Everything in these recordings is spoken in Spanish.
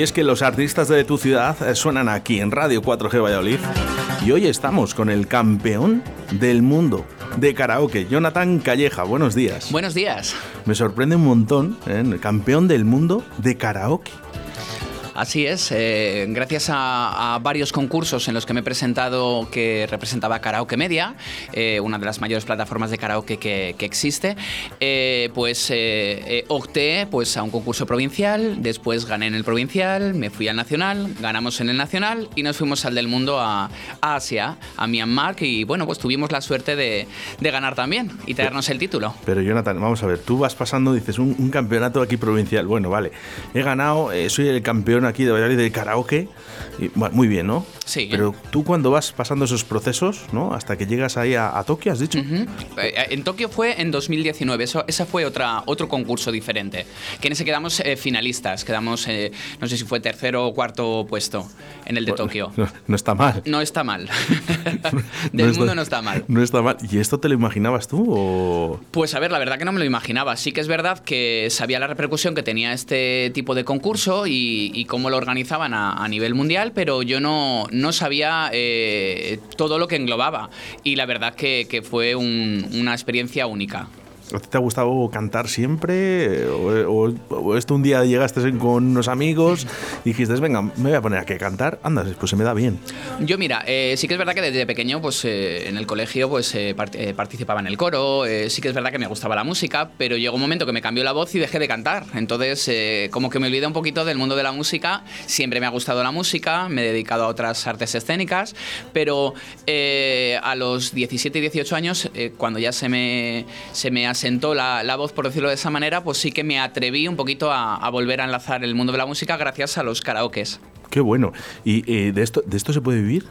Y es que los artistas de tu ciudad eh, suenan aquí en Radio 4G Valladolid. Y hoy estamos con el campeón del mundo de karaoke, Jonathan Calleja. Buenos días. Buenos días. Me sorprende un montón, ¿eh? el campeón del mundo de karaoke. Así es, eh, gracias a, varios concursos en los que me he presentado que representaba Karaoke Media, eh, una de las mayores plataformas de karaoke que, existe, eh, pues opté pues, a un concurso provincial, después gané en el provincial, me fui al nacional, ganamos en el nacional y nos fuimos al del mundo a, Asia, a Myanmar y bueno, pues tuvimos la suerte de, ganar también y traernos el título. Pero Jonathan, vamos a ver, tú vas pasando, dices, un, un campeonato aquí provincial, bueno, vale, he ganado, soy el campeón aquí de Valladolid de karaoke. Y, muy bien, ¿no? Sí. Pero tú cuando vas pasando esos procesos, ¿no? Hasta que llegas ahí a, Tokio, has dicho. Eh, en Tokio fue en 2019. Eso, esa fue otra, otro concurso diferente. Que en ese quedamos eh, finalistas. Quedamos, eh, no sé si fue tercero o cuarto puesto en el de Tokio. No, está mal. No está mal. Del mundo no está mal. No está mal. ¿Y esto te lo imaginabas tú? O... Pues a ver, la verdad que no me lo imaginaba. Sí que es verdad que sabía la repercusión que tenía este tipo de concurso y cómo lo organizaban a, nivel mundial, pero yo no, no sabía eh, todo lo que englobaba. Y la verdad que, que fue una experiencia única. ¿A ti te ha gustado cantar siempre? ¿O, esto un día llegaste con unos amigos y dijiste, venga, me voy a poner a que cantar? Anda, pues se me da bien. Yo, mira, eh, sí que es verdad que desde pequeño, pues eh, en el colegio, pues eh, participaba en el coro. sí que es verdad que me gustaba la música, pero llegó un momento que me cambió la voz y dejé de cantar. Entonces, como que me olvidé un poquito del mundo de la música. Siempre me ha gustado la música, me he dedicado a otras artes escénicas, pero a los 17 y 18 años, cuando ya se me, se me sentó la, la, voz, por decirlo de esa manera, pues sí que me atreví un poquito a, a volver a enlazar el mundo de la música gracias a los karaokes. Qué bueno. ¿Y eh, de, esto, de esto se puede vivir?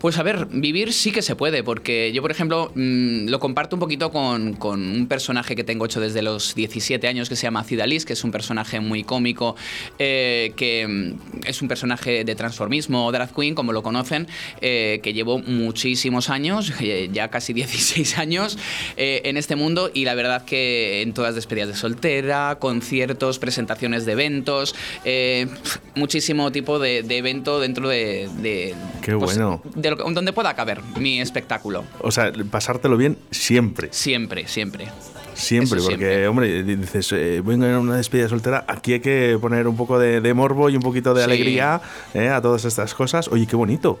Pues a ver, vivir sí que se puede, porque yo, por ejemplo, mm, lo comparto un poquito con, un personaje que tengo hecho desde los 17 años que se llama Cidalis, que es un personaje muy cómico, eh, que mm, es un personaje de transformismo, drag queen, como lo conocen, eh, que llevo muchísimos años, eh, ya casi 16 años en este mundo y la verdad que en todas despedidas de soltera, conciertos, presentaciones de eventos, muchísimo tipo de, evento dentro de... Qué pues, bueno donde pueda caber mi espectáculo. O sea, pasártelo bien siempre. Siempre, siempre. Siempre, porque, hombre, dices, eh, vengo en una despedida soltera, aquí hay que poner un poco de, morbo y un poquito de alegría eh, a todas estas cosas. Oye, qué bonito.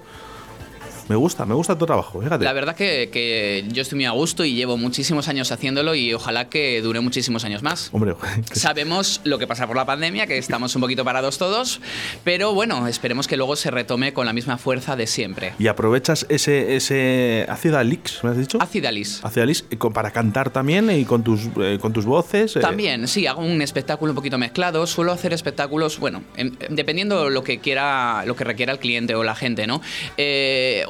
Me gusta, me gusta tu trabajo, fíjate. La verdad que, que, yo estoy muy a gusto y llevo muchísimos años haciéndolo y ojalá que dure muchísimos años más. Hombre, sabemos lo que pasa por la pandemia, que estamos un poquito parados todos, pero bueno, esperemos que luego se retome con la misma fuerza de siempre. ¿Y aprovechas ese, ese Acid Alix, me has dicho? Acid Alix. Acid Alix, eh, para cantar también y con tus, eh, con tus voces. Eh. También, sí, hago un espectáculo un poquito mezclado. Suelo hacer espectáculos, bueno, dependiendo lo que quiera, lo que requiera el cliente o la gente, ¿no?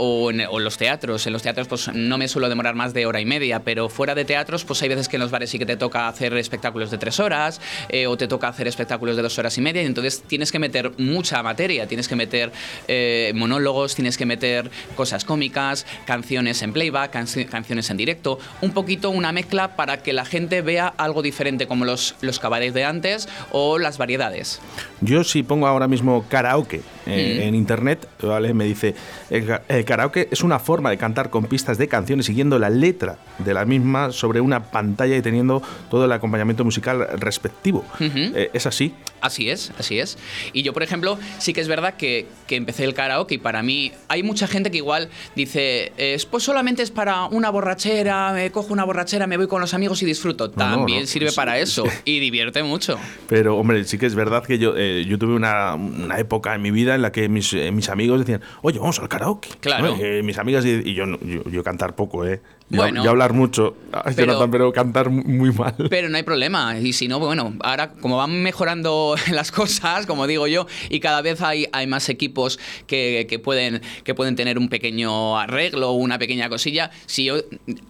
O en, los teatros. En los teatros pues no me suelo demorar más de hora y media, pero fuera de teatros pues hay veces que en los bares sí que te toca hacer espectáculos de tres horas eh, o te toca hacer espectáculos de dos horas y media y entonces tienes que meter mucha materia, tienes que meter eh, monólogos, tienes que meter cosas cómicas, canciones en playback, canciones en directo, un poquito una mezcla para que la gente vea algo diferente como los, los cabarets de antes o las variedades. Yo si pongo ahora mismo karaoke eh, mm. en internet, ¿vale? Me dice, el, karaoke es una forma de cantar con pistas de canciones siguiendo la letra de la misma sobre una pantalla y teniendo todo el acompañamiento musical respectivo. Eh, ¿Es así? Así es, así es. Y yo, por ejemplo, sí que es verdad que, que empecé el karaoke y para mí hay mucha gente que igual dice, pues solamente es para una borrachera, me cojo una borrachera, me voy con los amigos y disfruto. También sirve para eso y divierte mucho. Pero, hombre, sí que es verdad que yo, eh, yo tuve una, una época en mi vida en la que mis, eh, mis amigos decían, oye, vamos al karaoke. Claro. Eh, mis amigas y, yo, yo, cantar poco, ¿eh? Bueno, hablar mucho, pero, pero cantar muy mal. Pero no hay problema. Y si no, bueno, ahora como van mejorando las cosas, como digo yo, y cada vez hay, hay más equipos que, que pueden, que pueden tener un pequeño arreglo, una pequeña cosilla. Si yo,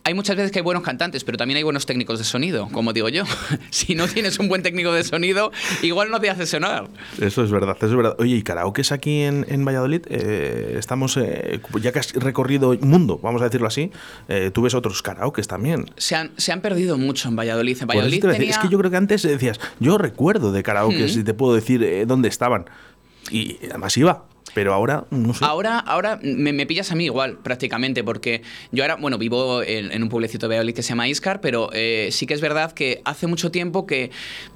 hay muchas veces que hay buenos cantantes, pero también hay buenos técnicos de sonido, como digo yo. si no tienes un buen técnico de sonido, igual no te hace sonar. Eso es verdad, eso es verdad. Oye, ¿y karaoke es aquí en, en Valladolid? Eh, estamos, eh, ya que has recorrido mundo, vamos a decirlo así, eh, tú ves otros karaokes también. Se han, se han perdido mucho en Valladolid. En Valladolid Es que yo creo que antes decías, yo recuerdo de karaokes y te puedo decir dónde estaban Y además iba. Pero ahora, no sé. Ahora, ahora me, pillas a mí igual, prácticamente, porque yo ahora, bueno, vivo en, un pueblecito de Valladolid que se llama Iscar, pero eh, sí que es verdad que hace mucho tiempo que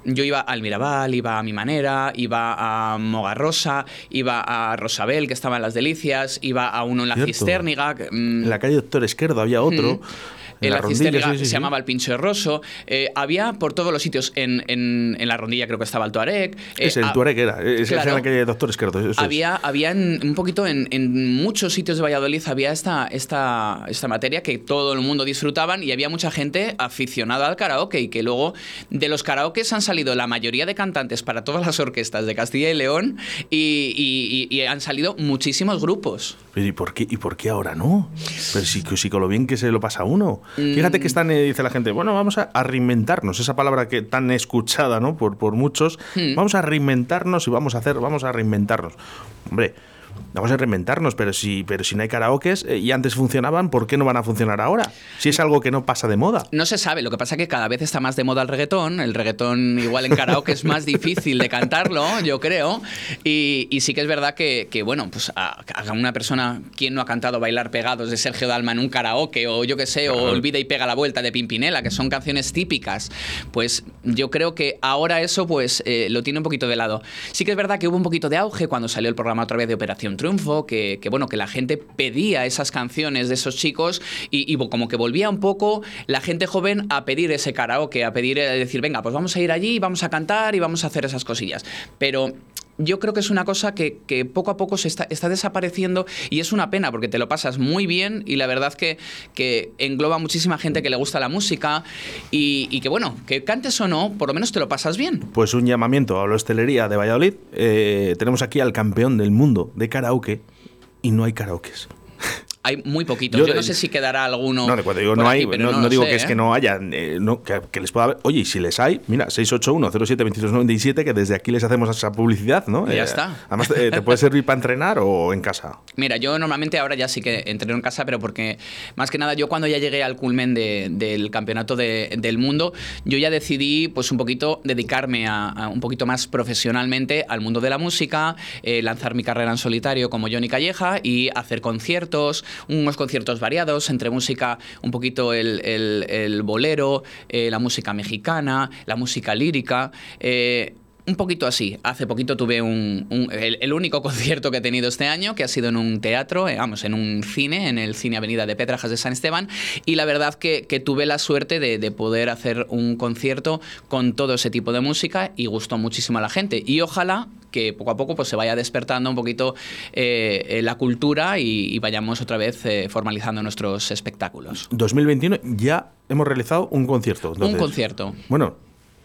yo iba al Mirabal, iba a mi manera, iba a Mogarrosa, iba a Rosabel, que estaba en Las Delicias, iba a uno en la Cisterniga. Mm, en la calle Doctor Esquerdo había otro. Mm en la, la se llamaba el Pincho de Rosso. Eh, había por todos los sitios. En, en, la rondilla creo que estaba el Tuareg. Eh, es el Tuareg era. Es claro, la calle Doctor Esquerdo. había, había un poquito en, en, muchos sitios de Valladolid había esta, esta, esta materia que todo el mundo disfrutaban y había mucha gente aficionada al karaoke y que luego de los karaokes han salido la mayoría de cantantes para todas las orquestas de Castilla y León y, y, han salido muchísimos grupos. ¿y por qué, y por qué ahora no? Pero si, si con lo bien que se lo pasa a uno. Fíjate que mm. están, eh, dice la gente, bueno, vamos a, reinventarnos, esa palabra que tan escuchada ¿no? por, por muchos, hmm. vamos a reinventarnos y vamos a hacer, vamos a reinventarnos. Hombre, Vamos a reinventarnos, pero si, pero si no hay karaokes eh, y antes funcionaban, ¿por qué no van a funcionar ahora? Si es algo que no pasa de moda. No se sabe, lo que pasa es que cada vez está más de moda el reggaetón. El reggaetón igual en karaoke es más difícil de cantarlo, yo creo. Y, sí que es verdad que, bueno, pues a, una persona, quien no ha cantado Bailar Pegados de Sergio Dalma en un karaoke, o yo qué sé, o Olvida y Pega la Vuelta de Pimpinela, que son canciones típicas, pues yo creo que ahora eso pues eh, lo tiene un poquito de lado. Sí que es verdad que hubo un poquito de auge cuando salió el programa otra vez de Operación Triunfo, que, bueno, que la gente pedía esas canciones de esos chicos y, como que volvía un poco la gente joven a pedir ese karaoke, a pedir, a decir, venga, pues vamos a ir allí, vamos a cantar y vamos a hacer esas cosillas. Pero yo creo que es una cosa que, poco a poco se está, está, desapareciendo y es una pena porque te lo pasas muy bien y la verdad que, que engloba muchísima gente que le gusta la música y, que bueno, que cantes o no, por lo menos te lo pasas bien. Pues un llamamiento a la hostelería de Valladolid. Eh, tenemos aquí al campeón del mundo de karaoke y no hay karaokes. Hay muy poquitos. Yo, no sé si quedará alguno. No, cuando digo no hay, no, digo que es que ¿eh? no haya, eh, que, les pueda haber. Oye, y si les hay, mira, 681-07-2297, que desde aquí les hacemos esa publicidad, ¿no? ya eh, está. Además, ¿te puede servir para entrenar o en casa? Mira, yo normalmente ahora ya sí que entreno en casa, pero porque más que nada yo cuando ya llegué al culmen del campeonato del mundo, yo ya decidí, pues un poquito, dedicarme a, un poquito más profesionalmente al mundo de la música, lanzar mi carrera en solitario como Johnny Calleja y hacer conciertos unos conciertos variados, entre música, un poquito el, bolero, eh, la música mexicana, la música lírica. Eh, un poquito así. Hace poquito tuve un, el, único concierto que he tenido este año, que ha sido en un teatro, eh, vamos, en un cine, en el Cine Avenida de Petrajas de San Esteban, y la verdad que, tuve la suerte de, poder hacer un concierto con todo ese tipo de música y gustó muchísimo a la gente. Y ojalá que poco a poco pues, se vaya despertando un poquito eh, eh, la cultura y, vayamos otra vez eh, formalizando nuestros espectáculos. 2021 ya hemos realizado un concierto. un concierto. Bueno,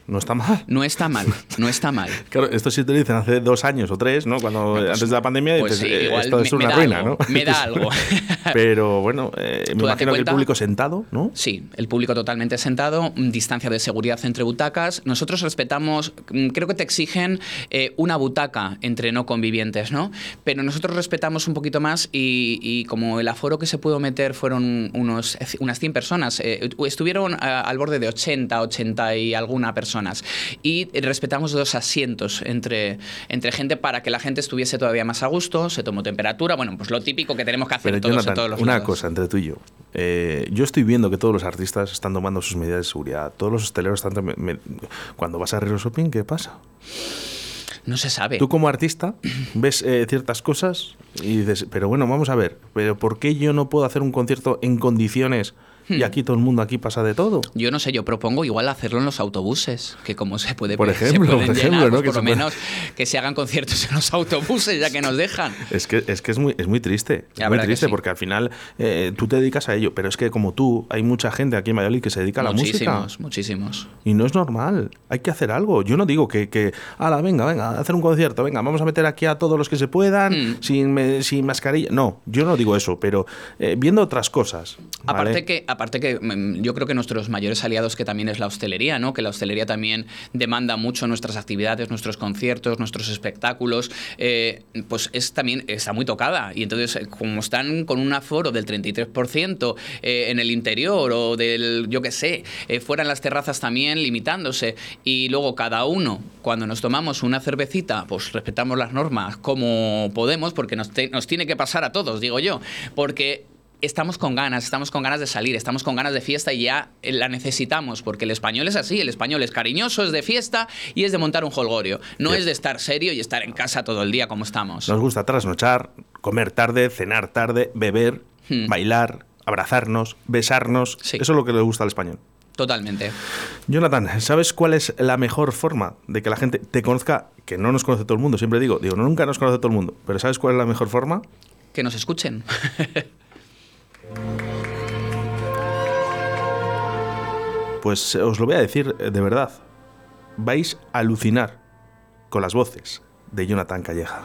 no está mal. No está mal, no está mal. claro, esto sí te lo dicen hace dos años o tres, ¿no? Cuando pues, antes de la pandemia pues dices, eh, esto es una ruina, ¿no? Me da algo. Pero bueno, eh, me imagino que el público sentado, ¿no? Sí, el público totalmente sentado, distancia de seguridad entre butacas. Nosotros respetamos, mm, creo que te exigen eh, una butaca entre no convivientes, ¿no? Pero nosotros respetamos un poquito más y, como el aforo que se pudo meter fueron unos, unas 100 personas, estuvieron al borde de 80, 80 y alguna persona y respetamos dos asientos entre, entre gente para que la gente estuviese todavía más a gusto, se tomó temperatura, bueno, pues lo típico que tenemos que hacer todos, todos los Una cosa entre tú y yo. Eh, yo estoy viendo que todos los artistas están tomando sus medidas de seguridad, todos los hosteleros están... Cuando vas a Río Shopping, ¿qué pasa? No se sabe. Tú como artista ves eh, ciertas cosas y dices, pero bueno, vamos a ver, pero ¿por qué yo no puedo hacer un concierto en condiciones y hmm. aquí todo el mundo aquí pasa de todo. Yo no sé, yo propongo igual hacerlo en los autobuses, que como se puede por ejemplo, por, ejemplo ¿no? Pues por lo menos que se hagan conciertos en los autobuses ya que nos dejan. Es que es, que es, muy, es muy triste, es muy triste porque al final eh, tú te dedicas a ello, pero es que como tú hay mucha gente aquí en Valladolid que se dedica a la música. Muchísimos, muchísimos. Y no es normal, hay que hacer algo. Yo no digo que, que ala, venga, venga, hacer un concierto, venga, vamos a meter aquí a todos los que se puedan, hmm. sin, sin mascarilla. No, yo no digo eso, pero eh, viendo otras cosas. Aparte que aparte que mm, yo creo que nuestros mayores aliados que también es la hostelería, ¿no? Que la hostelería también demanda mucho nuestras actividades, nuestros conciertos, nuestros espectáculos, eh, pues es también está muy tocada. Y entonces, eh, como están con un aforo del 33% eh, en el interior o del, yo qué sé, fuera en las terrazas también limitándose, y luego cada uno, cuando nos tomamos una cervecita, pues respetamos las normas como podemos, porque nos, nos tiene que pasar a todos, digo yo, porque estamos con ganas, estamos con ganas de salir, estamos con ganas de fiesta y ya la necesitamos, porque el español es así, el español es cariñoso, es de fiesta y es de montar un holgorio, no es de estar serio y estar en casa todo el día como estamos. Nos gusta trasnochar, comer tarde, cenar tarde, beber, hmm. bailar, abrazarnos, besarnos, eso es lo que le gusta al español. Totalmente. Jonathan, ¿sabes cuál es la mejor forma de que la gente te conozca? Que no nos conoce todo el mundo, siempre digo, digo, nunca nos conoce todo el mundo, pero ¿sabes cuál es la mejor forma? Que nos escuchen. Pues os lo voy a decir de verdad. Vais a alucinar con las voces de Jonathan Calleja.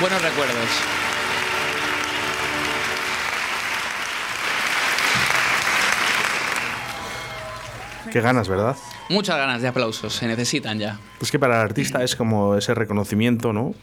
Buenos recuerdos. Qué ganas, ¿verdad? Muchas ganas de aplausos, se necesitan ya. Es que para el artista es como ese reconocimiento, ¿no?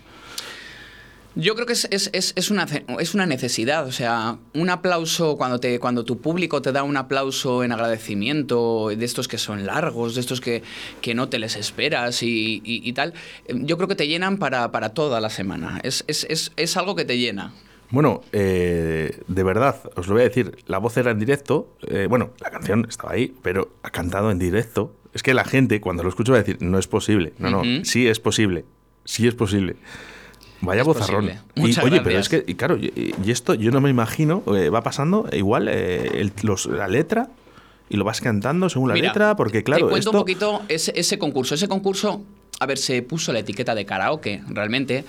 Yo creo que es, es, es, una, es una necesidad, o sea, un aplauso cuando, te, cuando tu público te da un aplauso en agradecimiento, de estos que son largos, de estos que, que no te les esperas y, y, tal, yo creo que te llenan para, para toda la semana, es, es algo que te llena. Bueno, eh, de verdad, os lo voy a decir, la voz era en directo, eh, bueno, la canción estaba ahí, pero ha cantado en directo. Es que la gente cuando lo escucha va a decir, no es posible, no, no, sí es posible, sí es posible. Vaya bozarrón. Y, oye, pero es que, y claro, y, esto yo no me imagino, eh, va pasando igual eh, la letra y lo vas cantando según la letra, porque claro, te cuento un poquito ese, ese concurso. Ese concurso a ver, se puso la etiqueta de karaoke, realmente,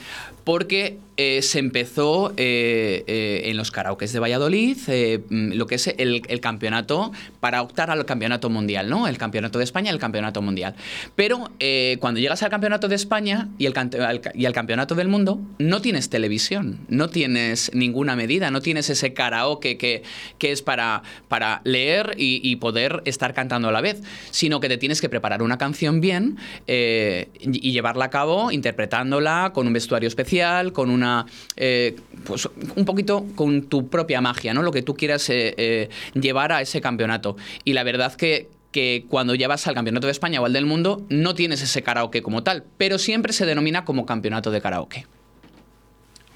porque eh, se empezó eh, eh, en los karaokes de Valladolid mm, lo que es el, campeonato para optar al campeonato mundial, ¿no? El campeonato de España y el campeonato mundial. Pero cuando llegas al campeonato de España y, y al campeonato del mundo, no tienes televisión, no tienes ninguna medida, no tienes ese karaoke que, es para, leer y, poder estar cantando a la vez, sino que te tienes que preparar una canción bien y llevarla a cabo interpretándola con un vestuario especial, con una. Eh, pues un poquito con tu propia magia, ¿no? Lo que tú quieras eh, eh, llevar a ese campeonato. Y la verdad que, que cuando llevas al Campeonato de España o al del mundo, no tienes ese karaoke como tal, pero siempre se denomina como Campeonato de Karaoke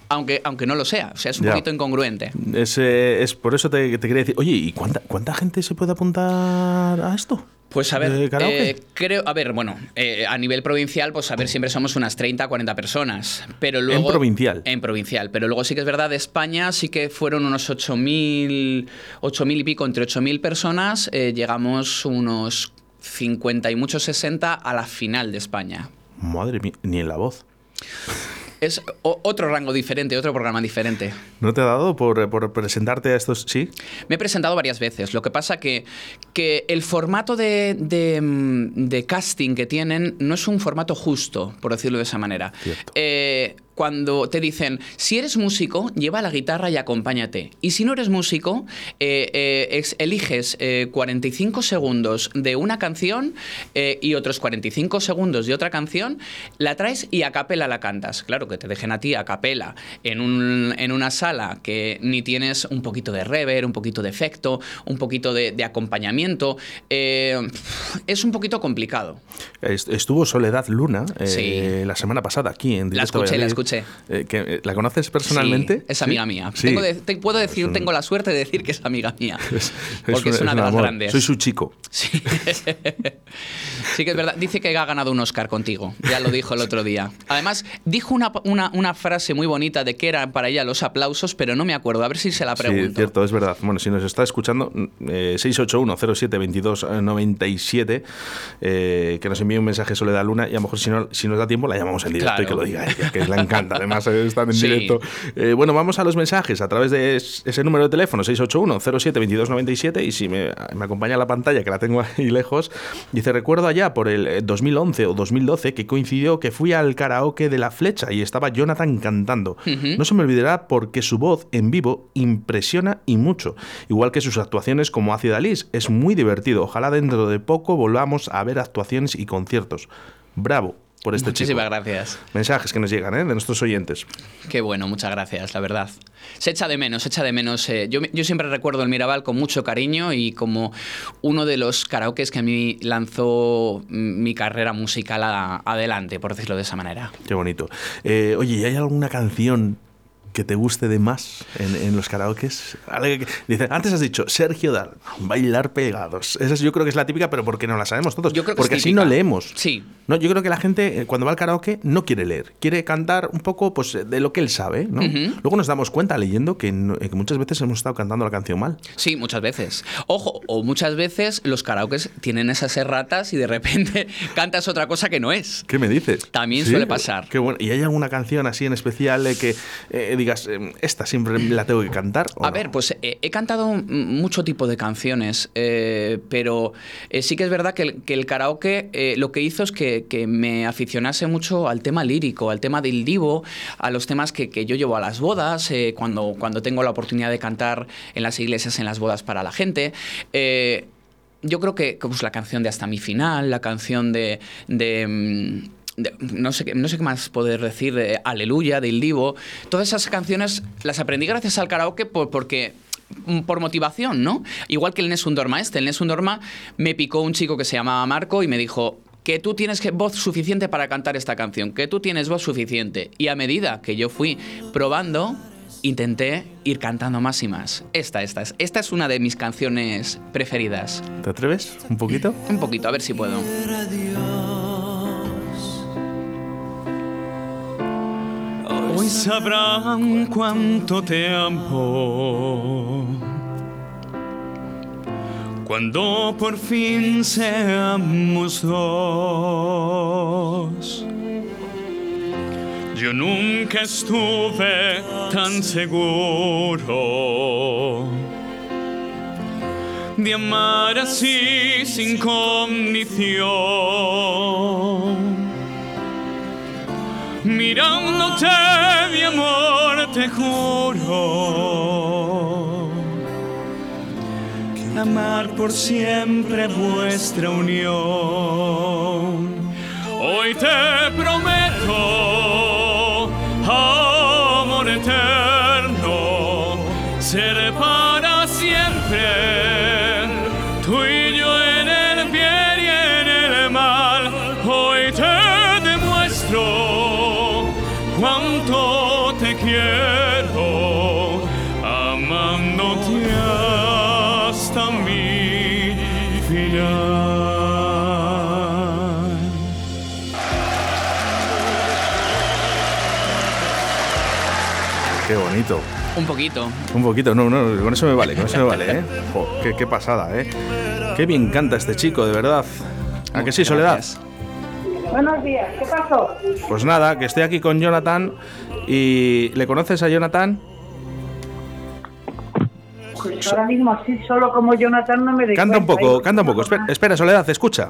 aunque, aunque no lo sea. O sea, es un poquito incongruente. Es, es, por eso te, te, quería decir, oye, ¿y cuánta, cuánta gente se puede apuntar a esto? Pues a ver, eh, creo, a ver, bueno, eh, a nivel provincial, pues a ver, siempre somos unas 30, 40 personas. Pero luego, en provincial. En provincial. Pero luego sí que es verdad, de España sí que fueron unos 8.000, 8.000 y pico, entre 8.000 personas, eh, llegamos unos 50 y muchos 60 a la final de España. Madre mía, ni en la voz. Es otro rango diferente, otro programa diferente. ¿No te ha dado por, presentarte a estos? Sí. Me he presentado varias veces. Lo que pasa que, que el formato de, de, casting que tienen no es un formato justo, por decirlo de esa manera. Eh, cuando te dicen, si eres músico, lleva la guitarra y acompáñate. Y si no eres músico, eh, eh, eliges 45 segundos de una canción y otros 45 segundos de otra canción, la traes y a capela la cantas. Claro, que te dejen a ti a capela en, un, en una sala que ni tienes un poquito de rever, un poquito de efecto, un poquito de, acompañamiento, eh, es un poquito complicado. Estuvo Soledad Luna eh, la semana pasada aquí en La escuché, la escuché. Eh, ¿La conoces personalmente? es amiga mía. te puedo decir, tengo la suerte de decir que es amiga mía. porque es, una, de las grandes. Soy su chico. Sí. sí que es verdad. Dice que ha ganado un Oscar contigo. Ya lo dijo el otro día. Además, dijo una una, frase muy bonita de que eran para ella los aplausos, pero no me acuerdo. A ver si se la pregunto. Sí, cierto, es verdad. Bueno, si nos está escuchando, eh, 681-07-2297, eh, que nos envíe un mensaje Soledad Luna y a lo mejor si, no, si nos da tiempo la llamamos en directo y que lo diga ella, que le encanta. Además, eh, están en directo. Eh, bueno, vamos a los mensajes a través de ese número de teléfono, 681-07-2297, y si me, me acompaña la pantalla, que la tengo ahí lejos, dice, recuerdo allá por el 2011 o 2012 que coincidió que fui al karaoke de La Flecha y estaba Jonathan cantando. No se me olvidará porque su voz en vivo impresiona y mucho, igual que sus actuaciones como Ácida Alice. Es muy divertido. Ojalá dentro de poco volvamos a ver actuaciones y conciertos. Bravo, por este Muchísimas gracias. Mensajes que nos llegan ¿eh? de nuestros oyentes. Qué bueno, muchas gracias, la verdad. Se echa de menos, se echa de menos. Eh, yo, yo, siempre recuerdo el Mirabal con mucho cariño y como uno de los karaokes que a mí lanzó mi carrera musical adelante, por decirlo de esa manera. Qué bonito. Eh, oye, ¿y hay alguna canción que te guste de más en, los karaokes? Dice, antes has dicho Sergio Dar, bailar pegados. Esa yo creo que es la típica, pero porque no la sabemos todos. Yo creo porque así no leemos. Sí. No, yo creo que la gente eh, cuando va al karaoke no quiere leer, quiere cantar un poco pues de lo que él sabe, ¿no? Luego nos damos cuenta leyendo que, que, muchas veces hemos estado cantando la canción mal. Sí, muchas veces. Ojo, o muchas veces los karaokes tienen esas erratas y de repente cantas otra cosa que no es. ¿Qué me dices? También suele pasar. Qué bueno. ¿Y hay alguna canción así en especial que eh, digas, em, esta siempre la tengo que cantar? A ver, pues eh, he cantado mucho tipo de canciones, eh, pero eh, sí que es verdad que el, karaoke lo que hizo es que, me aficionase mucho al tema lírico, al tema del divo, a los temas que, yo llevo a las bodas, cuando, cuando tengo la oportunidad de cantar en las iglesias, en las bodas para la gente yo creo que pues, la canción de Hasta mi final, la canción de, mm, no, sé, no sé qué más poder decir, de Aleluya, de Il Divo. Todas esas canciones las aprendí gracias al karaoke por, porque mm, por motivación, ¿no? Igual que el Nessun Dorma este. El Nessun Dorma me picó un chico que se llamaba Marco y me dijo que tú tienes voz suficiente para cantar esta canción, que tú tienes voz suficiente. Y a medida que yo fui probando, intenté ir cantando más y más. Esta, esta es, esta es una de mis canciones preferidas. ¿Te atreves? ¿Un poquito? Un poquito, a ver si puedo. Hoy sabrán cuánto te amo. cuando por fin seamos dos. Yo nunca estuve tan seguro de amar así sin condición. Mirándote, mi amor, te juro amar por siempre vuestra unión. Hoy te prometo amor eterno, ser para siempre Un poquito. Un poquito, no, no, con eso me vale, con eso me vale, ¿eh? Jo, qué, qué pasada, ¿eh? Qué bien canta este chico, de verdad. ¿A que sí, Soledad? Buenos días, ¿qué pasó? Pues nada, que estoy aquí con Jonathan y... ¿Le conoces a Jonathan? Pues ahora mismo así, solo como Jonathan no me doy Canta un poco, ¿eh? canta un poco. Espera, espera, Soledad, escucha.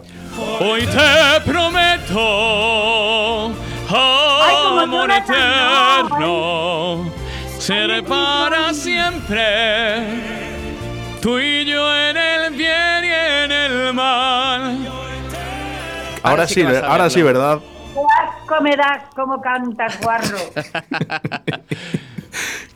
Hoy te prometo Jonathan, eterno, ser para siempre tú y yo en el bien y en el mal. Ahora sí ahora sí, ¿verdad? Qué asco me das como cantas, guarro.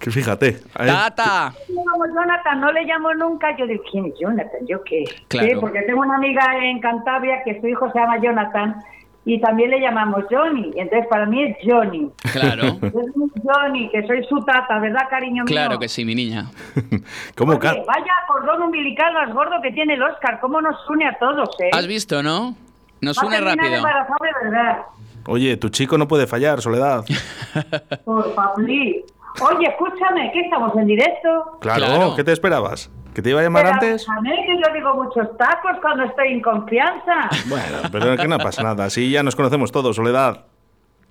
Que fíjate. ¿eh? ¡Tata! como Jonathan, no le llamo nunca. Yo digo, ¿quién es Jonathan? ¿Yo qué? Claro. Sí, porque tengo una amiga en Cantabria que su hijo se llama Jonathan y también le llamamos Johnny. Entonces para mí es Johnny. Claro. Es mi Johnny, que soy su tata, ¿verdad, cariño mío? Claro que sí, mi niña. ¿Cómo Oye, vaya cordón umbilical más gordo que tiene el Oscar. ¿Cómo nos une a todos, eh? ¿Has visto, no? Nos Va une rápido. de verdad. Oye, tu chico no puede fallar, Soledad. Por favor. Oye, escúchame, que estamos en directo. Claro, Claro. ¿qué te esperabas? ¿Que te iba a llamar Pero, antes? escúchame, que yo digo muchos tacos cuando estoy en confianza. Bueno, pero es que no pasa nada. Sí, ya nos conocemos todos, Soledad.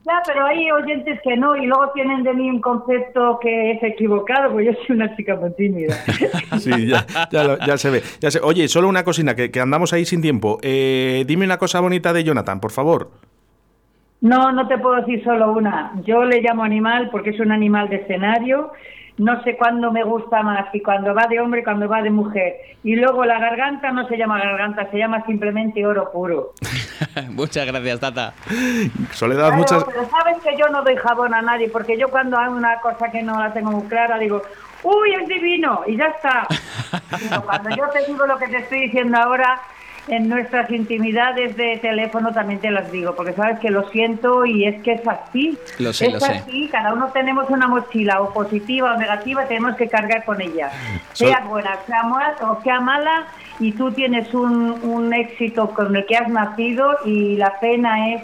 Ya, pero hay oyentes que no y luego tienen de mí un concepto que es equivocado, pues yo soy una chica muy tímida. Sí, ya, ya, lo- ya se ve. Ya se- Oye, solo una cosina, que, que andamos ahí sin tiempo. Eh, dime una cosa bonita de Jonathan, por favor. No, no te puedo decir solo una. Yo le llamo animal porque es un animal de escenario. No sé cuándo me gusta más, si cuando va de hombre y cuando va de mujer. Y luego la garganta no se llama garganta, se llama simplemente oro puro. Muchas gracias, Tata. Soledad, Claro, muchas... Pero sabes que yo no doy jabón a nadie, porque yo cuando hago una cosa que no la tengo muy clara digo, uy, es divino, y ya está. Pero cuando yo te digo lo que te estoy diciendo ahora, en nuestras intimidades de teléfono también te las digo, porque sabes que lo siento y es que es así. Lo sé, es lo sé. así, cada uno tenemos una mochila, o positiva o negativa, tenemos que cargar con ella. Sea buena, sea mala o sea mala, y tú tienes un, un éxito con el que has nacido y la pena es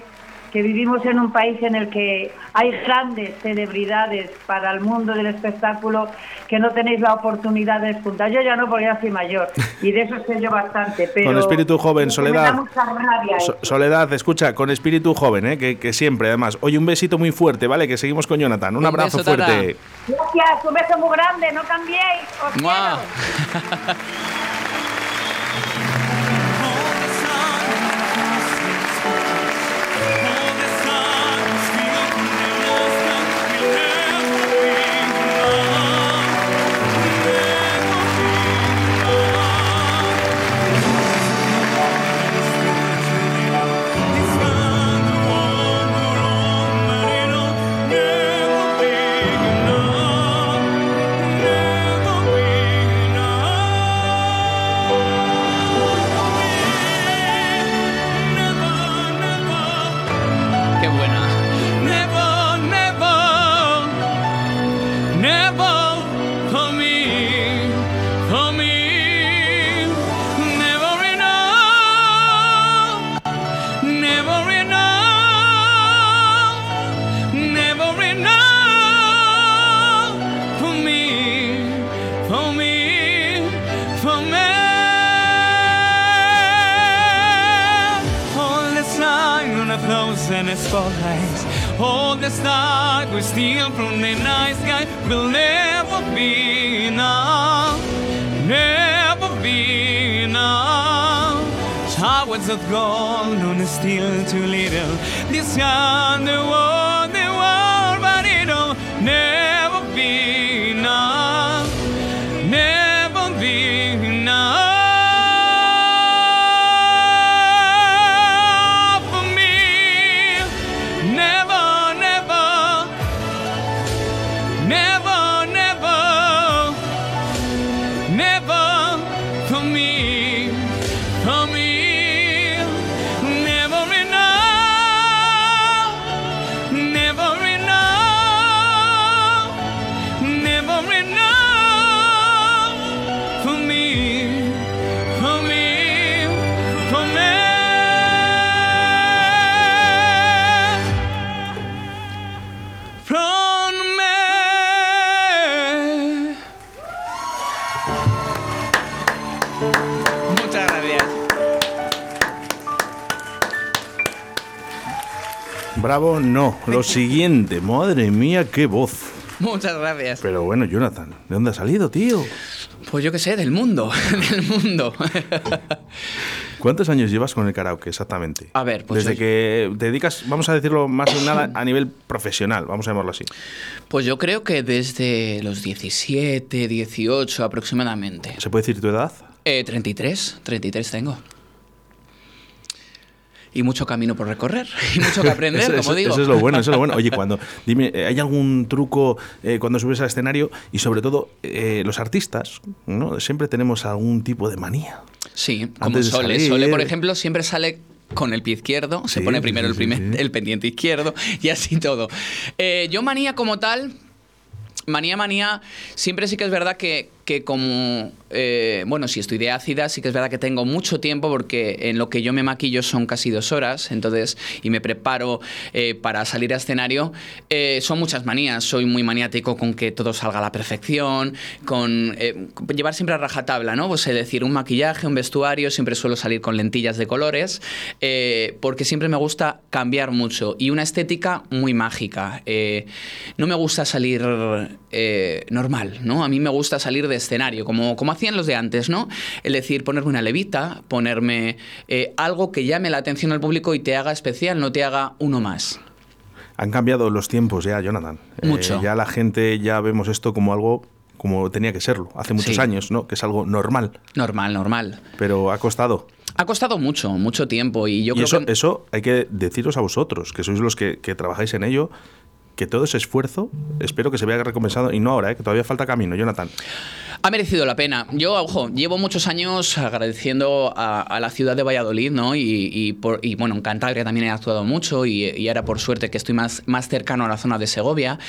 que vivimos en un país en el que hay grandes celebridades para el mundo del espectáculo que no tenéis la oportunidad de despuntar. Yo ya no, porque ya soy mayor y de eso sé yo bastante. Pero Con espíritu joven, me Soledad. da mucha rabia So- eso. Soledad, escucha, con espíritu joven, ¿eh? que, que siempre, además. Oye, un besito muy fuerte, ¿vale? Que seguimos con Jonathan. Un, Un abrazo beso, Tata. fuerte. Gracias, un beso muy grande, no cambiéis. Os. The stars we steal from the night sky will never be enough. Never be enough. Towers of gold on a steel too little. This kind the world, the world, but it'll never Bravo, no. Lo siguiente, madre mía, qué voz. Muchas gracias. Pero bueno, Jonathan, ¿de dónde has salido, tío? Pues yo qué sé, del mundo, del mundo. ¿Cuántos años llevas con el karaoke exactamente? A ver, pues Desde yo- que te dedicas, vamos a decirlo más que nada a nivel profesional, vamos a llamarlo así. Pues yo creo que desde los 17, 18 aproximadamente. ¿Se puede decir tu edad? Eh, 33, 33 tengo. Y mucho camino por recorrer, y mucho que aprender, Eso- como eso- digo. Eso es lo bueno, eso es lo bueno. Oye, cuando dime, eh, ¿hay algún truco eh, cuando subes al escenario? Y sobre todo, eh, los artistas, ¿no? Siempre tenemos algún tipo de manía. Sí, como Sole. Sole, por ejemplo, siempre sale con el pie izquierdo, se pone primero sí, el, primer, el pendiente izquierdo y así todo. Eh, yo manía como tal, manía, manía, siempre sí que es verdad que, que como, eh, bueno, si estoy de ácida, sí que es verdad que tengo mucho tiempo porque en lo que yo me maquillo son casi dos horas, entonces, y me preparo eh, para salir a escenario, eh, son muchas manías. Soy muy maniático con que todo salga a la perfección, con eh, llevar siempre a rajatabla, ¿no? Pues es decir, un maquillaje, un vestuario, siempre suelo salir con lentillas de colores, porque siempre me gusta cambiar mucho y una estética muy mágica. No me gusta salir normal, ¿no? A mí me gusta salir de escenario, como, como hacían los de antes, ¿no? Es decir, ponerme una levita, ponerme eh, algo que llame la atención al público y te haga especial, no te haga uno más. Han cambiado los tiempos ya, Jonathan. Eh, Mucho. ya la gente, ya vemos esto como algo como tenía que serlo, hace muchos Sí. años, ¿no? Que es algo normal, Normal, normal. pero ha costado. Ha costado mucho, mucho tiempo y yo y creo eso, que... eso hay que deciros a vosotros, que sois los que, que trabajáis en ello, que todo ese esfuerzo, espero que se vea recompensado, y no ahora, ¿eh? que todavía falta camino, Jonathan. Ha merecido la pena. Yo, ojo, llevo muchos años agradeciendo a, la ciudad de Valladolid, ¿no? Y, por- y, bueno, en Cantabria también he actuado mucho y, y ahora por suerte que estoy más, más cercano a la zona de Segovia.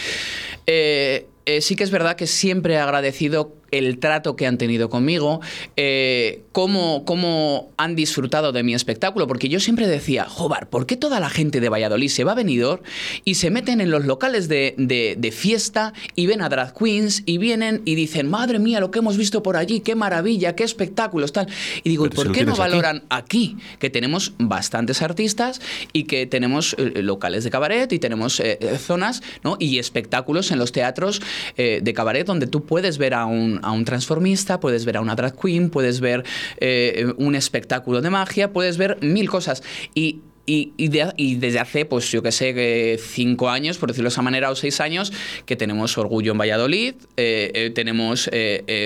Eh, eh, sí que es verdad que siempre he agradecido el trato que han tenido conmigo, eh, cómo, cómo han disfrutado de mi espectáculo, porque yo siempre decía, joder, ¿por qué toda la gente de Valladolid se va a venidor y se meten en los locales de, de- de fiesta y ven a drag queens y vienen y dicen, madre mía, lo que hemos visto por allí, qué maravilla, qué espectáculos, tal? Y digo, ¿y si ¿por qué no tienes aquí". valoran aquí? Que tenemos bastantes artistas y que tenemos eh, locales de cabaret y tenemos eh, zonas ¿no? y espectáculos en los teatros de cabaret donde tú puedes ver a un, a un transformista, puedes ver a una drag queen, puedes ver eh, un espectáculo de magia, puedes ver mil cosas. Y, y, y de- y desde hace, pues yo que sé, cinco años, por decirlo de esa manera, o seis años, que tenemos orgullo en Valladolid, eh, eh, tenemos,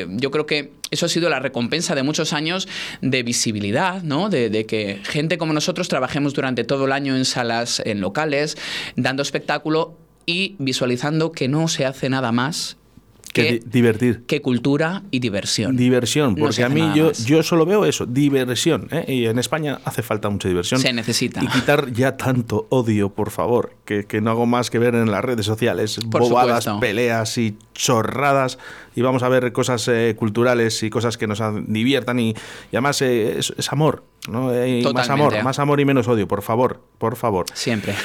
yo creo que eso ha sido la recompensa de muchos años de visibilidad, ¿no? De, de que gente como nosotros trabajemos durante todo el año en salas, en locales, dando espectáculo y visualizando que no se hace nada más Que que, di- divertir. que cultura y diversión. Diversión, porque a mí yo, yo solo veo eso, diversión. ¿eh? Y en España hace falta mucha diversión. Se necesita. Y quitar ya tanto odio, por favor, que, que no hago más que ver en las redes sociales. Por bobadas, supuesto. peleas y chorradas. Y vamos a ver cosas eh, culturales y cosas que nos diviertan. Y, y además eh, es, es amor. ¿no? Eh, y más amor, más amor y menos odio, por favor, por favor. Siempre.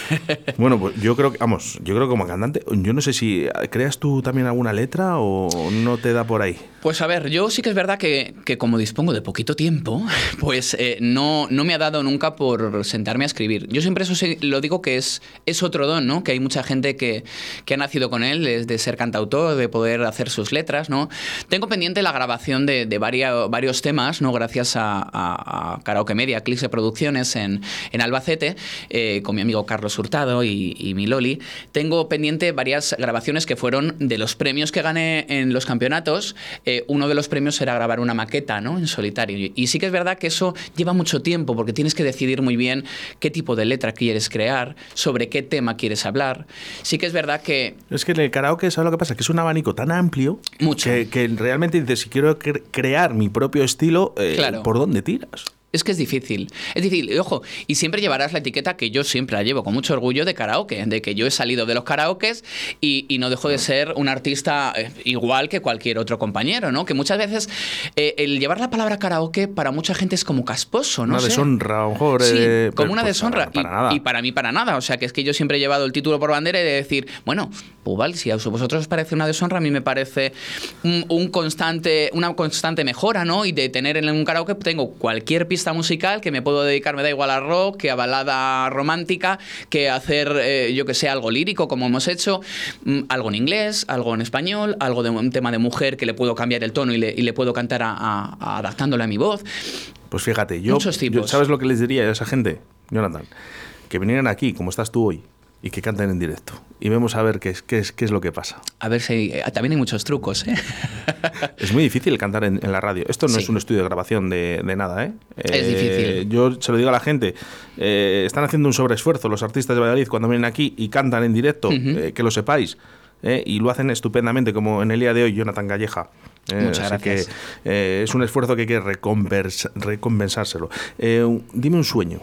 Bueno, pues yo creo que, vamos, yo creo que como cantante, yo no sé si creas tú también alguna letra o no te da por ahí. Pues a ver, yo sí que es verdad que, que como dispongo de poquito tiempo, pues eh, no, no me ha dado nunca por sentarme a escribir. Yo siempre eso sí lo digo que es, es otro don, ¿no? Que hay mucha gente que, que ha nacido con él, de ser cantautor, de poder hacer sus letras, ¿no? Tengo pendiente la grabación de, varios temas. Gracias a, Karaoke Media, Clix de Producciones en, Albacete, eh, con mi amigo Carlos Hurtado y, y mi Loli. Tengo pendiente varias grabaciones que fueron de los premios que gané en los campeonatos. Eh, uno de los premios era grabar una maqueta, ¿no? En solitario. Y sí que es verdad que eso lleva mucho tiempo porque tienes que decidir muy bien qué tipo de letra quieres crear, sobre qué tema quieres hablar. Sí que es verdad que Es que el karaoke, ¿sabes lo que pasa? Que es un abanico tan amplio Mucho. Que, que realmente dices, si quiero cre- crear mi propio estilo, eh, Claro. ¿por dónde tiras? Es que es difícil. Es difícil. Y ojo, y siempre llevarás la etiqueta que yo siempre la llevo con mucho orgullo de karaoke, de que yo he salido de los karaokes y, y no dejo de ser un artista eh, igual que cualquier otro compañero, ¿no? Que muchas veces eh, el llevar la palabra karaoke para mucha gente es como casposo, ¿no? una sé. deshonra, mejor. Sí, eh, como una pues, deshonra. Para, para y, y para mí, para nada. O sea, que es que yo siempre he llevado el título por bandera y de decir, bueno, pues vale, si a vosotros os parece una deshonra, a mí me parece un, un constante, una constante mejora, ¿no? Y de tener en un karaoke, tengo cualquier pista musical que me puedo dedicar, me da igual a rock, que a balada romántica, que a hacer, eh, yo que sé, algo lírico, como hemos hecho, mm, algo en inglés, algo en español, algo de un tema de mujer que le puedo cambiar el tono y le, y le puedo cantar a- a- a- adaptándole a mi voz. Pues fíjate, yo, Muchos yo-. ¿Sabes lo que les diría a esa gente, Jonathan? Que vinieran aquí, como estás tú hoy, y que canten en directo. Y vemos a ver qué es, qué es, qué es lo que pasa. A ver si... eh, también hay muchos trucos, ¿eh? Es muy difícil cantar en, en la radio. Esto no Sí. es un estudio de grabación de, de nada, ¿eh? Es Eh, difícil. Yo se lo digo a la gente. eh, están haciendo un sobreesfuerzo los artistas de Valladolid cuando vienen aquí y cantan en directo, Ujú. eh, que lo sepáis. y lo hacen estupendamente, como en el día de hoy, Jonathan Galleja. Muchas gracias. que es un esfuerzo que hay que recompensárselo. Dime un sueño.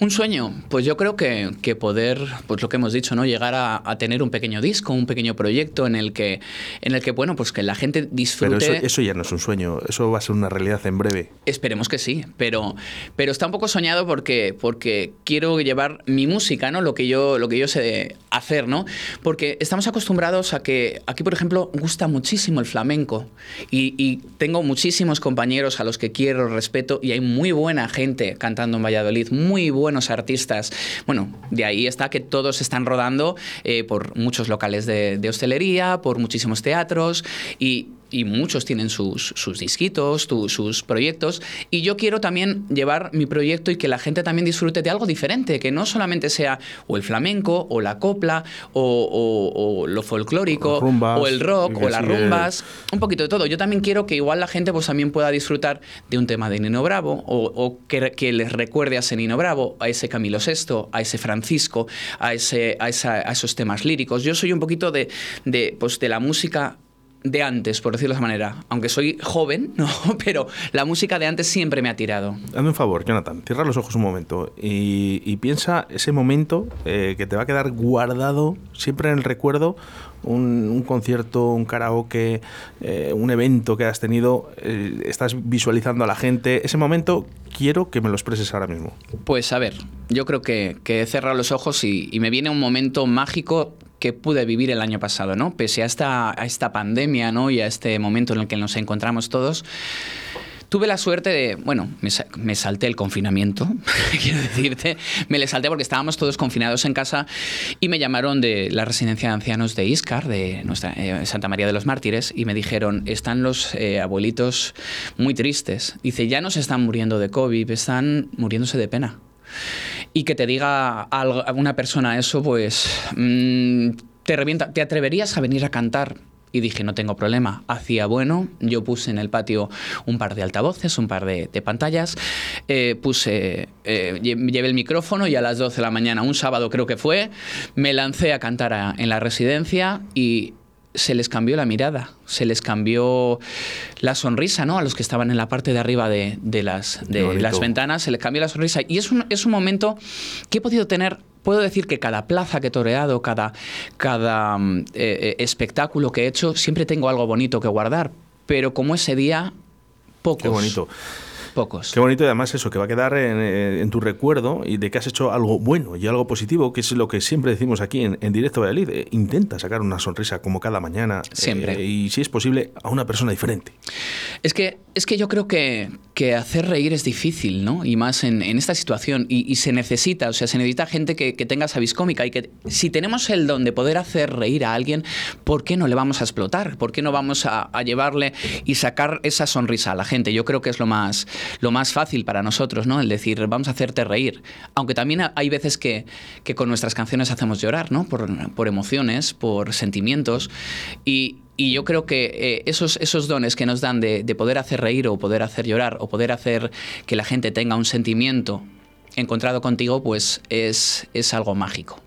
Un sueño, pues yo creo que, que poder, pues lo que hemos dicho, ¿no? Llegar a, a tener un pequeño disco, un pequeño proyecto en el que, en el que bueno, pues que la gente Pero disfrute. eso, eso ya no es un sueño, eso va a ser una realidad en breve. Esperemos que sí, pero, pero está un poco soñado porque, porque quiero llevar mi música, ¿no? Lo que yo, lo que yo sé hacer, ¿no? Porque estamos acostumbrados a que aquí, por ejemplo, gusta muchísimo el flamenco y, y tengo muchísimos compañeros a los que quiero, respeto y hay muy buena gente cantando en Valladolid, muy buenos artistas. Bueno, de ahí está que todos están rodando eh, por muchos locales de, de hostelería, por muchísimos teatros y y muchos tienen sus, sus disquitos, tu- sus proyectos, y yo quiero también llevar mi proyecto y que la gente también disfrute de algo diferente, que no solamente sea o el flamenco, o la copla, o, o- o lo folclórico, Rumbas, o el rock, o las rumbas, un poquito de todo. Yo también quiero que igual la gente pues también pueda disfrutar de un tema de Nino Bravo, o, o que, que les recuerde a ese Nino Bravo, a ese Camilo VI, a ese Francisco, a, ese, a, esa- a esos temas líricos. Yo soy un poquito de, de, pues, de la música de antes, por decirlo de esa manera. Aunque soy joven, ¿no? Pero la música de antes siempre me ha tirado. Hazme un favor, Jonathan, cierra los ojos un momento y, y piensa ese momento eh, que te va a quedar guardado siempre en el recuerdo, un, un concierto, un karaoke, eh, un evento que has tenido, eh, estás visualizando a la gente, ese momento quiero que me lo expreses ahora mismo. Pues a ver, yo creo que, que he cerrado los ojos y, y me viene un momento mágico que pude vivir el año pasado, ¿no? Pese a esta, a esta pandemia, ¿no? Y a este momento en el que nos encontramos todos. Tuve la suerte de, bueno, me, me salté el confinamiento, quiero decirte, me le salté porque estábamos todos confinados en casa y me llamaron de la residencia de ancianos de Iscar, de nuestra eh, Santa María de los Mártires, y me dijeron, están los eh, abuelitos muy tristes. Dice, ya no se están muriendo de COVID, están muriéndose de pena. Y que te diga a una persona eso, pues mm, te revienta. ¿Te atreverías a venir a cantar? Y dije, no tengo problema. Hacía bueno, yo puse en el patio un par de altavoces, un par de, pantallas, eh, puse, eh, lle- llevé el micrófono y a las 12 de la mañana, un sábado creo que fue, me lancé a cantar en la residencia y se les cambió la mirada, se les cambió la sonrisa, ¿no? A los que estaban en la parte de arriba de, de las, de las ventanas, se les cambió la sonrisa. Y es un, es un momento que he podido tener. Puedo decir que cada plaza que he toreado, cada, cada mm, eh, eh, espectáculo que he hecho, siempre tengo algo bonito que guardar. Pero como ese día, pocos. Qué bonito. Pocos. Qué bonito y además eso, que va a quedar en, eh, en tu recuerdo y de que has hecho algo bueno y algo positivo, que es lo que siempre decimos aquí en, en Directo Valladolid. Eh, intenta sacar una sonrisa como cada mañana. Siempre. eh, y si es posible, a una persona diferente. Es que, es que yo creo que, que hacer reír es difícil, ¿no? Y más en, en esta situación. Y, se necesita, o sea, se necesita gente que, que tenga esa vis cómica. Y que si tenemos el don de poder hacer reír a alguien, ¿por qué no le vamos a explotar? ¿Por qué no vamos a, a llevarle y sacar esa sonrisa a la gente? Yo creo que es lo más, lo más fácil para nosotros, ¿no? El decir, vamos a hacerte reír. Aunque también hay veces que, que con nuestras canciones hacemos llorar, ¿no? Por, por emociones, por sentimientos. Y, y yo creo que eh, esos, esos dones que nos dan de, de poder hacer reír o poder hacer llorar o poder hacer que la gente tenga un sentimiento encontrado contigo, pues es, es algo mágico.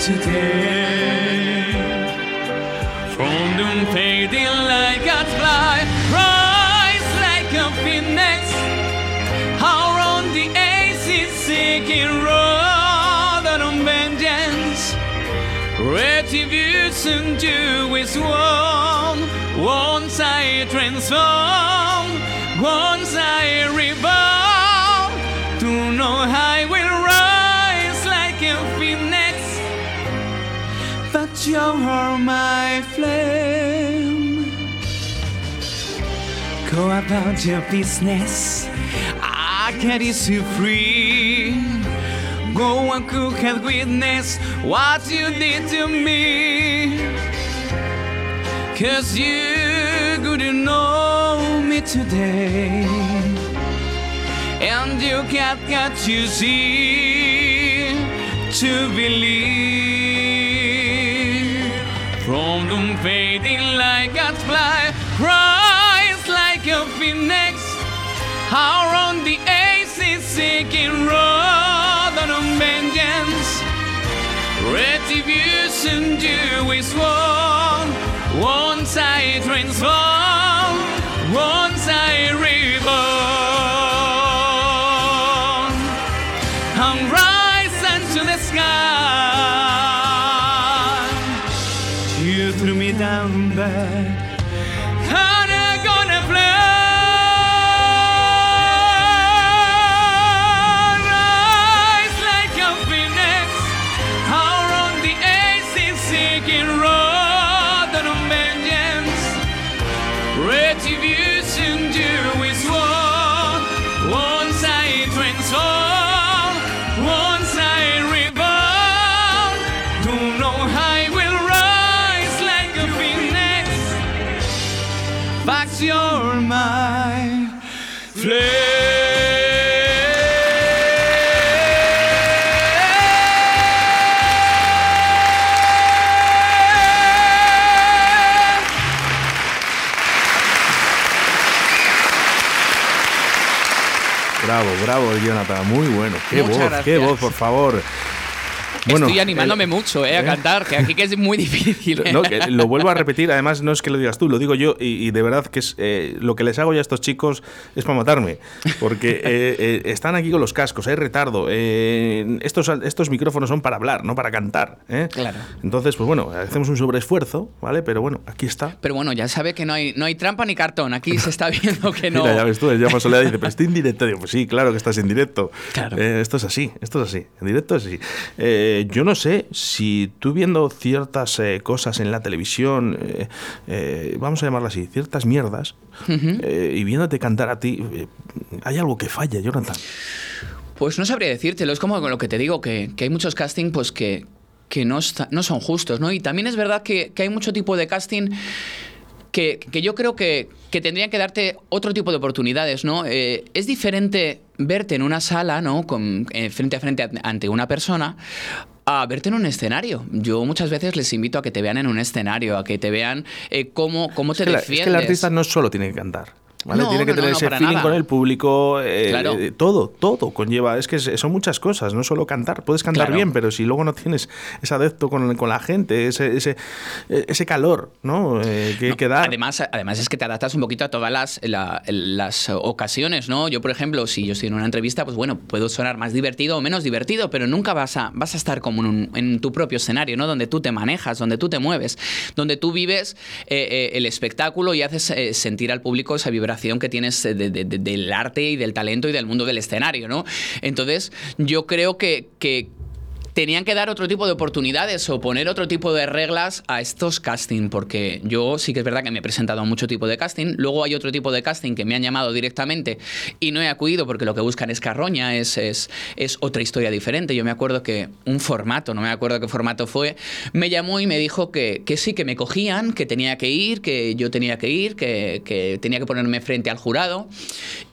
Today. From the fading like a fly, rise like a phoenix. Around the AC seeking road on vengeance. Retribution due is one. Once I transform, once I rebound. To know I will but you're my flame. Go about your business. I can you free. Go and cook and witness what you did to me. Cause you couldn't know me today. And you can't get you see to believe. The fading like a fly, rise like a phoenix. Around the AC seeking road on vengeance. Retribution due is one. Once I transform, once I reborn. back. But you're my flame. Bravo, bravo, Jonathan. Muy bueno. Qué Muchas voz, qué voz, por favor. Estoy animándome mucho eh, a cantar, que aquí que es muy difícil. No, que lo vuelvo a repetir, además no es que lo digas tú, lo digo yo y, y de verdad que es eh, lo que les hago ya a estos chicos es para matarme, porque eh, eh, están aquí con los cascos, hay retardo, eh, estos, estos micrófonos son para hablar, no para cantar. ¿eh? Claro. Entonces, pues bueno, hacemos un sobreesfuerzo, ¿vale? Pero bueno, aquí está. Pero bueno, ya sabe que no hay, no hay trampa ni cartón. Aquí se está viendo que no. Mira, ya ves tú, llama Soledad y dice, pero estoy en directo. Digo, pues sí, claro que estás en directo. Claro. Eh, esto es así, esto es así. En directo es así. Eh, yo no sé si tú viendo ciertas eh, cosas en la televisión, eh, eh, vamos a llamarla así, ciertas mierdas, eh, y viéndote cantar a ti, eh, hay algo que falla, Jonathan. Pues no sabría decírtelo, es como lo que te digo, que, que hay muchos casting pues que, que no, está- no son justos, ¿no? Y también es verdad que, que hay mucho tipo de casting que, que yo creo que, que tendrían que darte otro tipo de oportunidades, ¿no? Eh, es diferente verte en una sala, ¿no? Con, eh, frente a frente an- ante una persona a verte en un escenario. Yo muchas veces les invito a que te vean en un escenario, a que te vean eh, cómo, cómo te Es que, la- es que el artista no solo tiene que cantar. ¿Vale? No, tiene que no, tener no, ese feeling nada. con el público, eh, Claro. eh, todo, todo conlleva. Es que son muchas cosas, no solo cantar. Puedes cantar Claro. bien, pero si luego no tienes ese adepto con, con la gente, ese, ese, ese calor, ¿no? Eh, que, que da. Además, además es que te adaptas un poquito a todas las, la- las ocasiones, ¿no? Yo, por ejemplo, si yo estoy en una entrevista, pues bueno, puedo sonar más divertido o menos divertido, pero nunca vas a, vas a estar como en, un- en tu propio escenario, ¿no? Donde tú te manejas, donde tú te mueves, donde tú vives eh, eh, el espectáculo y haces eh, sentir al público esa vibración que tienes eh, de- de- de- del arte y del talento y del mundo del escenario, ¿no? Entonces, yo creo que, que tenían que dar otro tipo de oportunidades o poner otro tipo de reglas a estos casting, porque yo sí que es verdad que me he presentado a mucho tipo de casting, luego hay otro tipo de casting que me han llamado directamente y no he acudido porque lo que buscan es carroña, es, es, es otra historia diferente. Yo me acuerdo que un formato, no me acuerdo qué formato fue, me llamó y me dijo que, que sí, que me cogían, que tenía que ir, que yo tenía que ir, que, que tenía que ponerme frente al jurado,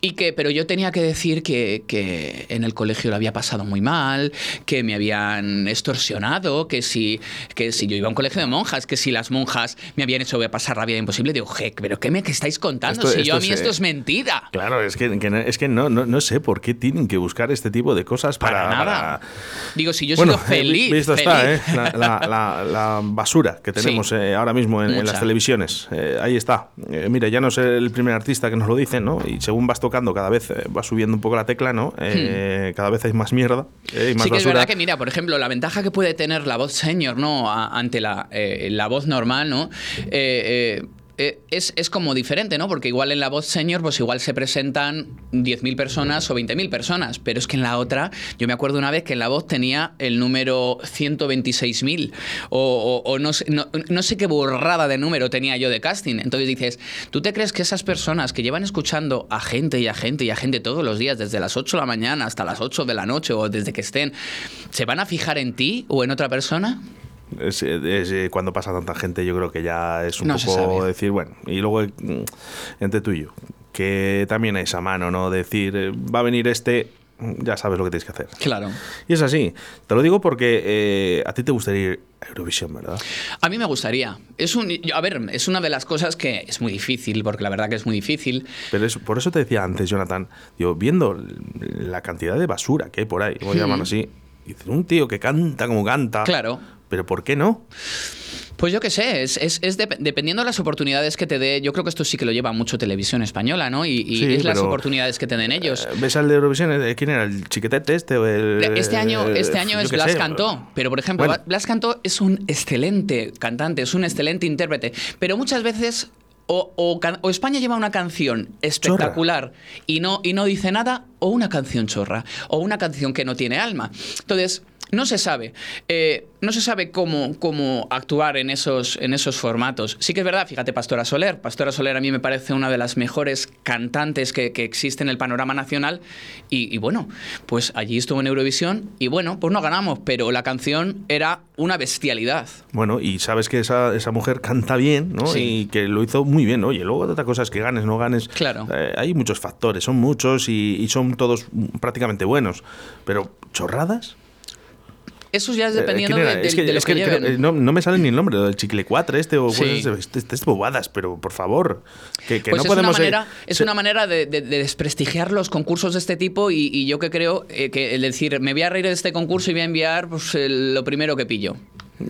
y que, pero yo tenía que decir que, que en el colegio lo había pasado muy mal, que me habían extorsionado, que si, que si yo iba a un colegio de monjas, que si las monjas me habían hecho pasar la vida imposible. Digo, je, pero ¿qué me qué estáis contando? Esto- si esto yo a mí es, esto es mentira. Claro, es que, que es que no, no, no sé por qué tienen que buscar este tipo de cosas para. Para nada. para- Digo, si yo he bueno, sido feliz. visto feliz. está, ¿eh? La, la- la- la basura que tenemos Sí. eh, ahora mismo en, en las televisiones. Eh, ahí está. Eh, mira, ya no es el primer artista que nos lo dice, ¿no? Y según vas tocando, cada vez eh, va subiendo un poco la tecla, ¿no? Eh, Cada vez hay más mierda más Hmm. Sí que es basura. verdad que, mira, por ejemplo, la ventaja que puede tener la voz senior, ¿no? Ante la, eh, la voz normal, ¿no? Eh, eh, es, es como diferente, ¿no? Porque igual en la voz senior, pues igual se presentan 10.000 personas o 20.000 personas, pero es que en la otra, yo me acuerdo una vez que en la voz tenía el número 126.000 o, o- no, sé, no, no sé qué borrada de número tenía yo de casting. Entonces dices, ¿tú te crees que esas personas que llevan escuchando a gente y a gente y a gente todos los días, desde las 8 de la mañana hasta las 8 de la noche o desde que estén, se van a fijar en ti o en otra persona? Es, es, eh, cuando pasa tanta gente, yo creo que ya es un No poco decir, bueno, y luego mm, entre tú y yo, que también hay esa mano, ¿no? Decir, eh, va a venir este, ya sabes lo que tienes que hacer. Claro. Y es así. Te lo digo porque eh, a ti te gustaría ir a Eurovisión, ¿verdad? A mí me gustaría. Es un, a ver, es una de las cosas que es muy difícil, porque la verdad que es muy difícil. Pero es, por eso te decía antes, Jonathan, viendo la cantidad de basura que hay por ahí, voy a llamarlo así, dices, un tío que canta como canta. Claro. Pero ¿por qué no? Pues yo qué sé, es, es- es dep- dependiendo de las oportunidades que te dé, yo creo que esto sí que lo lleva mucho televisión española, ¿no? Y, y Sí, es las oportunidades que te den ellos. Eh, ¿Ves al de Eurovisión? Eh, ¿Quién era? ¿El chiquetete este o el...? Este año, este año es Blas sé. Cantó, pero por ejemplo, Bueno. Blas Cantó es un excelente cantante, es un excelente intérprete, pero muchas veces o, o can- o España lleva una canción espectacular y no, y no dice nada, o una canción chorra, o una canción que no tiene alma. Entonces, no se sabe. Eh, no se sabe cómo, cómo actuar en esos, en esos formatos. Sí que es verdad, fíjate, Pastora Soler. Pastora Soler a mí me parece una de las mejores cantantes que, que existe en el panorama nacional. Y, y bueno, pues allí estuvo en Eurovisión y bueno, pues no ganamos, pero la canción era una bestialidad. Bueno, y sabes que esa, esa mujer canta bien, ¿no? Sí. Y que lo hizo muy bien. Oye, luego otra cosa es que ganes, no ganes. Claro. Eh, hay muchos factores, son muchos y, y son todos prácticamente buenos. Pero, ¿chorradas? Eso ya es Eh, dependiendo ¿quién de, de- Es que- de lo es que, que lleven. eh, no, no me sale ni el nombre, del chicle 4 este o Sí. pues, este- este- bobadas, pero por favor, que, que Pues no es, podemos... una eh, manera, es se- una manera de, de- de desprestigiar los concursos de este tipo y, y yo que creo eh, que el decir me voy a reír de este concurso y voy a enviar pues, el- lo primero que pillo.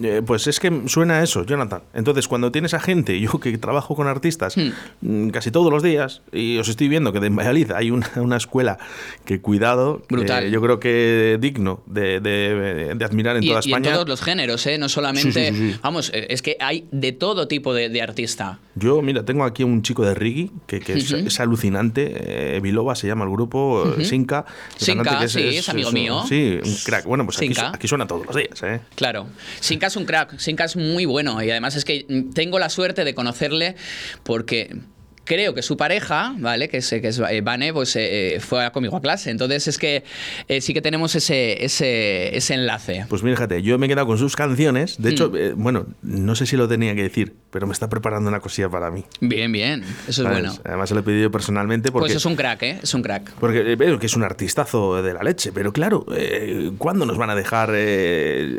Eh, pues es que suena a eso, Jonathan. Entonces, cuando tienes a gente, yo que trabajo con artistas Hmm. mm, casi todos los días, y os estoy viendo que en Valladolid hay una, una escuela que, cuidado, Brutal. yo creo que digno de, de- de admirar en Y, toda y en España. todos los géneros, ¿eh? no solamente. Sí, sí, sí, sí. Vamos, eh, es que hay de todo tipo de, de artista. Yo, mira, tengo aquí un chico de reggae que, que es, es alucinante. eh, Biloba se llama el grupo, eh, Sinca. el Sinca, cantante sí, es amigo mío. Sí, un crack. Bueno, pues aquí, Sinca. su- aquí suena todos los días, ¿eh? Claro. Sinca es un crack. Sinca es muy bueno. Y además es que tengo la suerte de conocerle porque. Creo que su pareja, ¿vale? Que es, que es eh, Vane, pues eh, eh, fue conmigo a clase. Entonces es que eh, sí que tenemos ese, ese, ese enlace. Pues mira, fíjate, yo me he quedado con sus canciones. De hecho, eh, bueno, no sé si lo tenía que decir. pero me está preparando una cosilla para mí. Bien, bien. Eso es ¿sabes? bueno. Además se lo he pedido personalmente porque... Pues es un crack, ¿eh? Es un crack. Porque eh, veo que es un artistazo de la leche, pero claro, ¿cuándo nos van a dejar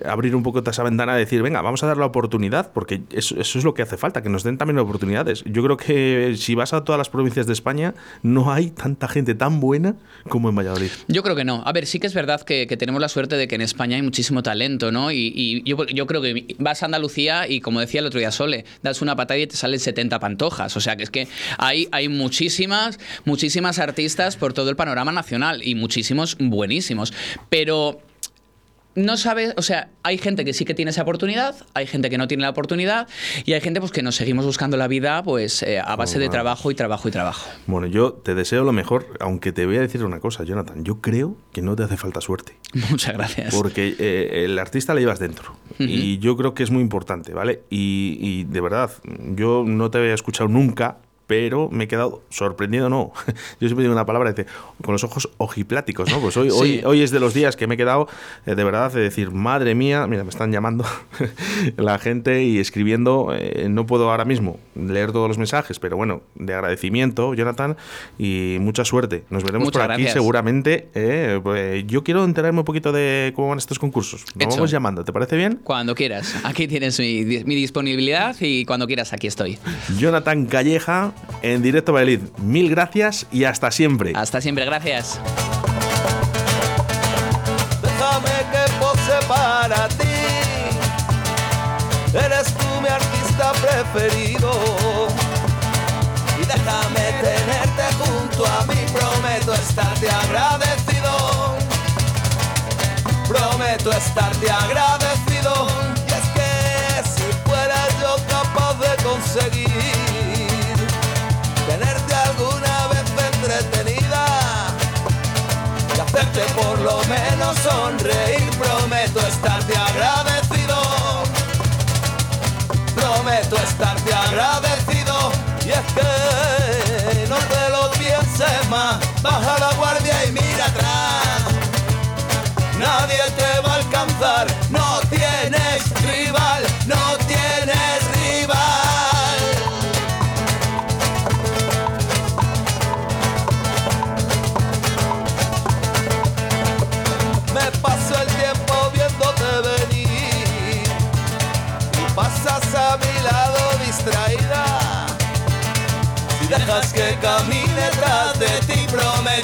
abrir un poco esa ventana y decir, venga, vamos a dar la oportunidad? Porque eso, eso es lo que hace falta, que nos den también oportunidades. Yo creo que si vas a todas las provincias de España, no hay tanta gente tan buena como en Valladolid. Yo creo que no. A ver, sí que es verdad que, tenemos la suerte de que en España hay muchísimo talento, ¿no? Y, yo, creo que vas a Andalucía y, como decía el otro día Sole, das una patada y te salen 70 pantojas. O sea, que es que hay muchísimas, muchísimas artistas por todo el panorama nacional y muchísimos buenísimos. Pero no sabes, o sea, hay gente que sí que tiene esa oportunidad, hay gente que no tiene la oportunidad y hay gente pues que nos seguimos buscando la vida pues eh, a base de Wow. trabajo y trabajo y trabajo. Bueno, yo te deseo lo mejor, aunque te voy a decir una cosa, Jonathan. Yo creo que no te hace falta suerte. Muchas gracias. Porque eh, el artista le llevas dentro. Y yo creo que es muy importante, ¿vale? Y, y de verdad, yo no te había escuchado nunca, pero me he quedado sorprendido, no. Yo siempre digo una palabra, dice, con los ojos ojipláticos, ¿no? Pues hoy, Sí. hoy, hoy es de los días que me he quedado, eh, de verdad, de decir, madre mía, mira, me están llamando la gente y escribiendo. eh, no puedo ahora mismo leer todos los mensajes, pero bueno, de agradecimiento, Jonathan, y mucha suerte. Nos veremos Muchas por aquí gracias. seguramente. eh, pues, yo quiero enterarme un poquito de cómo van estos concursos. Nos Hecho. vamos llamando, ¿te parece bien? Cuando quieras. Aquí tienes mi, mi disponibilidad y cuando quieras aquí estoy. Jonathan Calleja en directo Valladolid. Mil gracias y hasta siempre. Hasta siempre, gracias. Déjame que pose para ti. Eres tú mi artista preferido. Y déjame tenerte junto a mí. Prometo estarte agradecido. Prometo estarte agradecido. Por lo menos sonreír. Prometo estarte agradecido. Prometo estarte agradecido. Y es que no te lo pienses más. Baja la guardia y mira atrás. Nadie te va a alcanzar.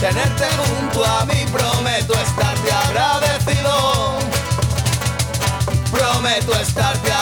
tenerte junto a mí, prometo estarte agradecido. Prometo estarte